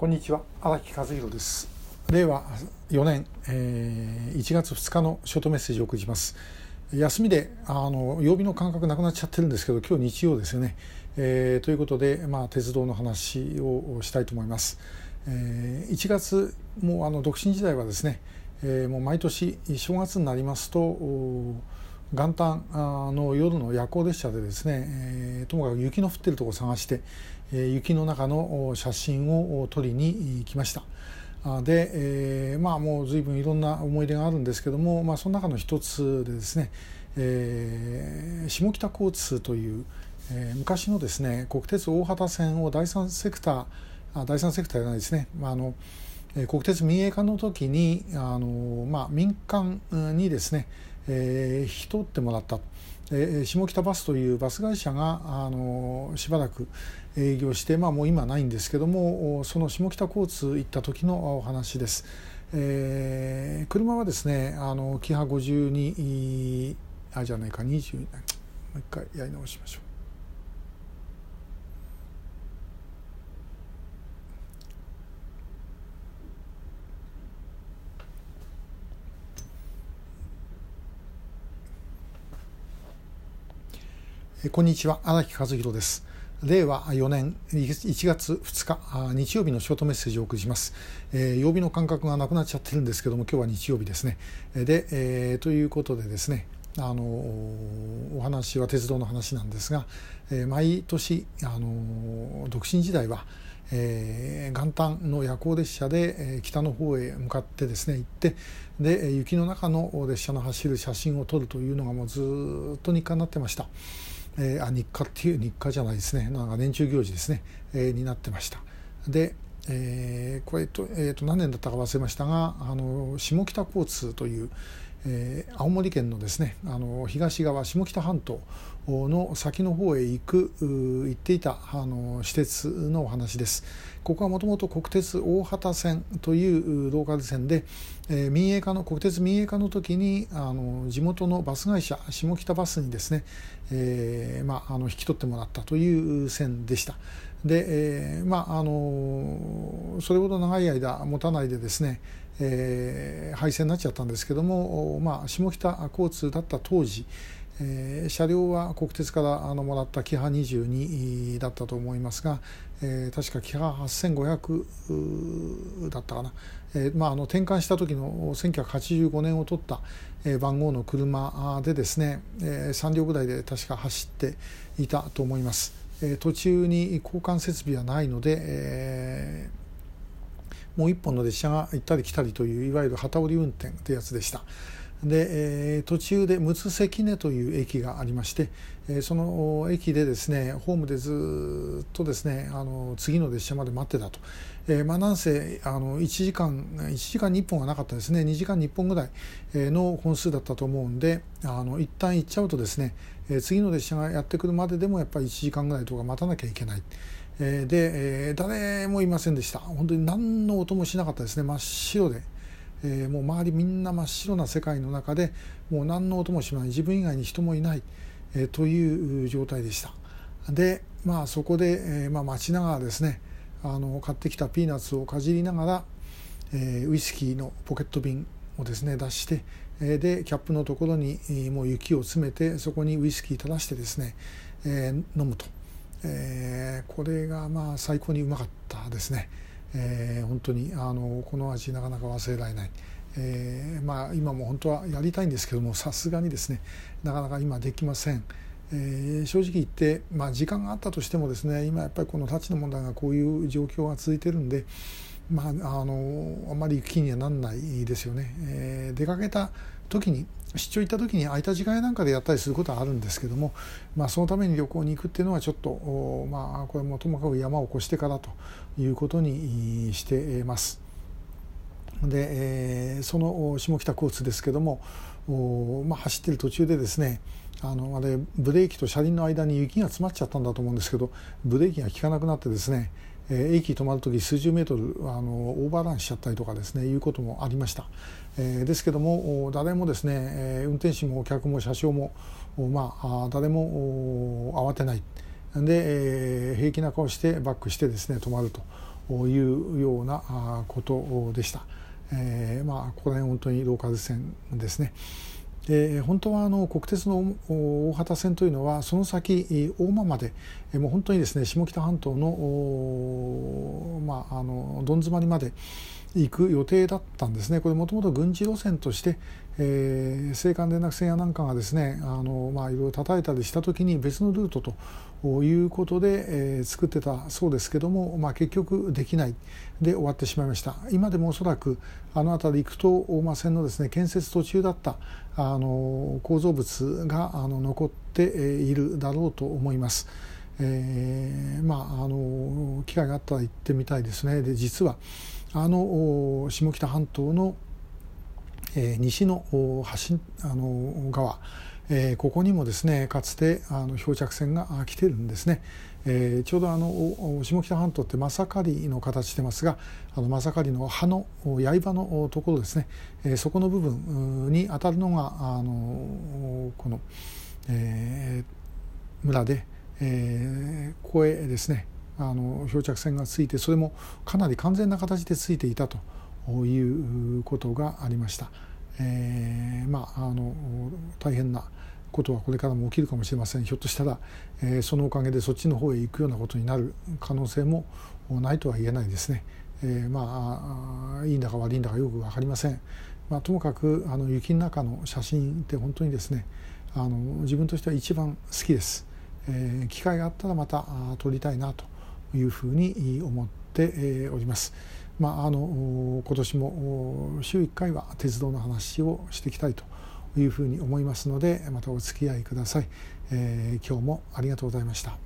こんにちは荒木和弘です。令和4年、えー、1月2日のショートメッセージを送ります。休みであの曜日の感覚なくなっちゃってるんですけど今日日曜ですよね、えー、ということで、まあ、鉄道の話をしたいと思います、えー、1月もうあの独身時代はですね、えー、もう毎年正月になりますと元旦の夜の夜行列車でですね、えー、ともかく雪の降ってるとこ探して、えー、雪の中の写真を撮りに来ました。で、えー、まあもう随分いろんな思い出があるんですけども、まあ、その中の一つでですね、えー、下北交通という、えー、昔のですね国鉄大畑線を第三セクターあ第三セクターじゃないですね、まあ、あの国鉄民営化の時にあの、まあ、民間にですねえー、引き取ってもらった、えー、下北バスというバス会社があのしばらく営業して、まあ、もう今ないんですけどもその下北交通行った時のお話です。えー、車はですねあのキハ52あじゃないか20もう一回やり直しましょう。こんにちは荒木和弘です。令和4年1月2日日曜日のショートメッセージをお送りします、えー、曜日の感覚がなくなっちゃってるんですけども今日は日曜日ですね。で、えー、ということでですねあのお話は鉄道の話なんですが、えー、毎年あの独身時代はえー、元旦の夜行列車で、えー、北の方へ向かってですね行ってで雪の中の列車の走る写真を撮るというのがもうずっと日課になってました。えー、あ日課っていう日課じゃないですね。なんか年中行事ですね、えー、になってました。で、えー、これと,、えー、と何年だったか忘れましたがあの下北交通という、えー、青森県のですねあの東側下北半島の先の方へ行く行っていたあの私鉄のお話です。ここはもともと国鉄大畑線というローカル線で、えー、民営化の国鉄民営化の時にあの地元のバス会社下北バスにですね、えーまあ、あの引き取ってもらったという線でした。で、え、まああのそれほど長い間持たないでですね、えー、廃線になっちゃったんですけども、まあ、下北交通だった当時、えー、車両は国鉄からあのもらったキハ22だったと思いますが、えー、確かキハ8500だったかな、えーまあ、あの転換した時の1985年を取った、えー、番号の車でですね、えー、3両ぐらいで確か走っていたと思います。えー、途中に交換設備はないので、えー、もう一本の列車が行ったり来たりといういわゆる旗織り運転というやつでした。で、えー、途中で六関根という駅がありまして、えー、その駅でですねホームでずっとですねあの次の列車まで待ってたと、えー、まあなんせあの1時間1時間に1本はなかったですね2時間に1本ぐらいの本数だったと思うんであの一旦行っちゃうとですね、次の列車がやってくるまででもやっぱり1時間ぐらいとか待たなきゃいけない。え、で、え、誰もいませんでした。本当に何の音もしなかったですね。真っ白で。え、もう周りみんな真っ白な世界の中でもう何の音もしない。自分以外に人もいない、え、という状態でした。でまあそこで、えまあ、待ちながらですねあの買ってきたピーナッツをかじりながら、え、ウイスキーのポケット瓶をですね出して、え、でキャップのところにもう雪を詰めてそこにウイスキー垂らしてですね、え、飲むと、えー、これがまあ最高にうまかったですね。えー、本当にあのこの味なかなか忘れられない、えー、まあ、今も本当はやりたいんですけどもさすがにですねなかなか今できません。えー、正直言って、まあ、時間があったとしてもですね今やっぱりこのタッチの問題がこういう状況が続いてるんで、まあ、あのあまり気にはなんないですよね。えー、出かけた時に出張行った時に空いた時間なんかでやったりすることはあるんですけども、まあ、そのために旅行に行くっていうのはちょっとまあこれもともかく山を越してからということにしてます。で、えー、その下北交通ですけども、まあ、走ってる途中でですねあのあれブレーキと車輪の間に雪が詰まっちゃったんだと思うんですけどブレーキが効かなくなってですねえ駅止まる時数十メートルあのオーバーランしちゃったりとかですねいうこともありました、えー、ですけども誰もですね、え運転手もお客も車掌もまあ誰も慌てないで、えー、平気な顔してバックしてですね止まるというようなことでした。えー、まあここら辺本当にローカル線ですね。で本当はあの国鉄の大畑線というのはその先大間までもう本当にですね下北半島の,、まあ、あのどん詰まりまで行く予定だったんですね。これもともと軍事路線として、えー、青函連絡船やなんかがですねあの、まあ、いろいろ叩いたりした時に別のルートということで、えー、作ってたそうですけども、まあ、結局できない。で終わってしまいました。今でもおそらくあの辺り行くと大間線のですね建設途中だったあの構造物があの残っているだろうと思います。えー、まああの機会があったら行ってみたいですね。で実はあの下北半島の、え、西の橋あの川、え、ここにもですねかつてあの漂着船が来てるんですね。えー、ちょうどあの下北半島ってマサカリの形してますがあのマサカリの葉の刃のところですね、えー、そこの部分に当たるのがあのこの、えー、村で、えー、ここへですねあの漂着船がついてそれもかなり完全な形でついていたということがありました。えー、まああの大変なことはこれからも起きるかもしれませんひょっとしたら、えー、そのおかげでそっちの方へ行くようなことになる可能性もないとは言えないですね。えー、まあいいんだか悪いんだかよく分かりません。まあ、ともかくあの雪の中の写真って本当にですねあの自分としては一番好きです。えー、機会があったらまた撮りたいなというふうに思っております。まあ、あの今年も週1回は鉄道の話をしていきたいというふうに思いますのでまたお付き合いください。えー、今日もありがとうございました。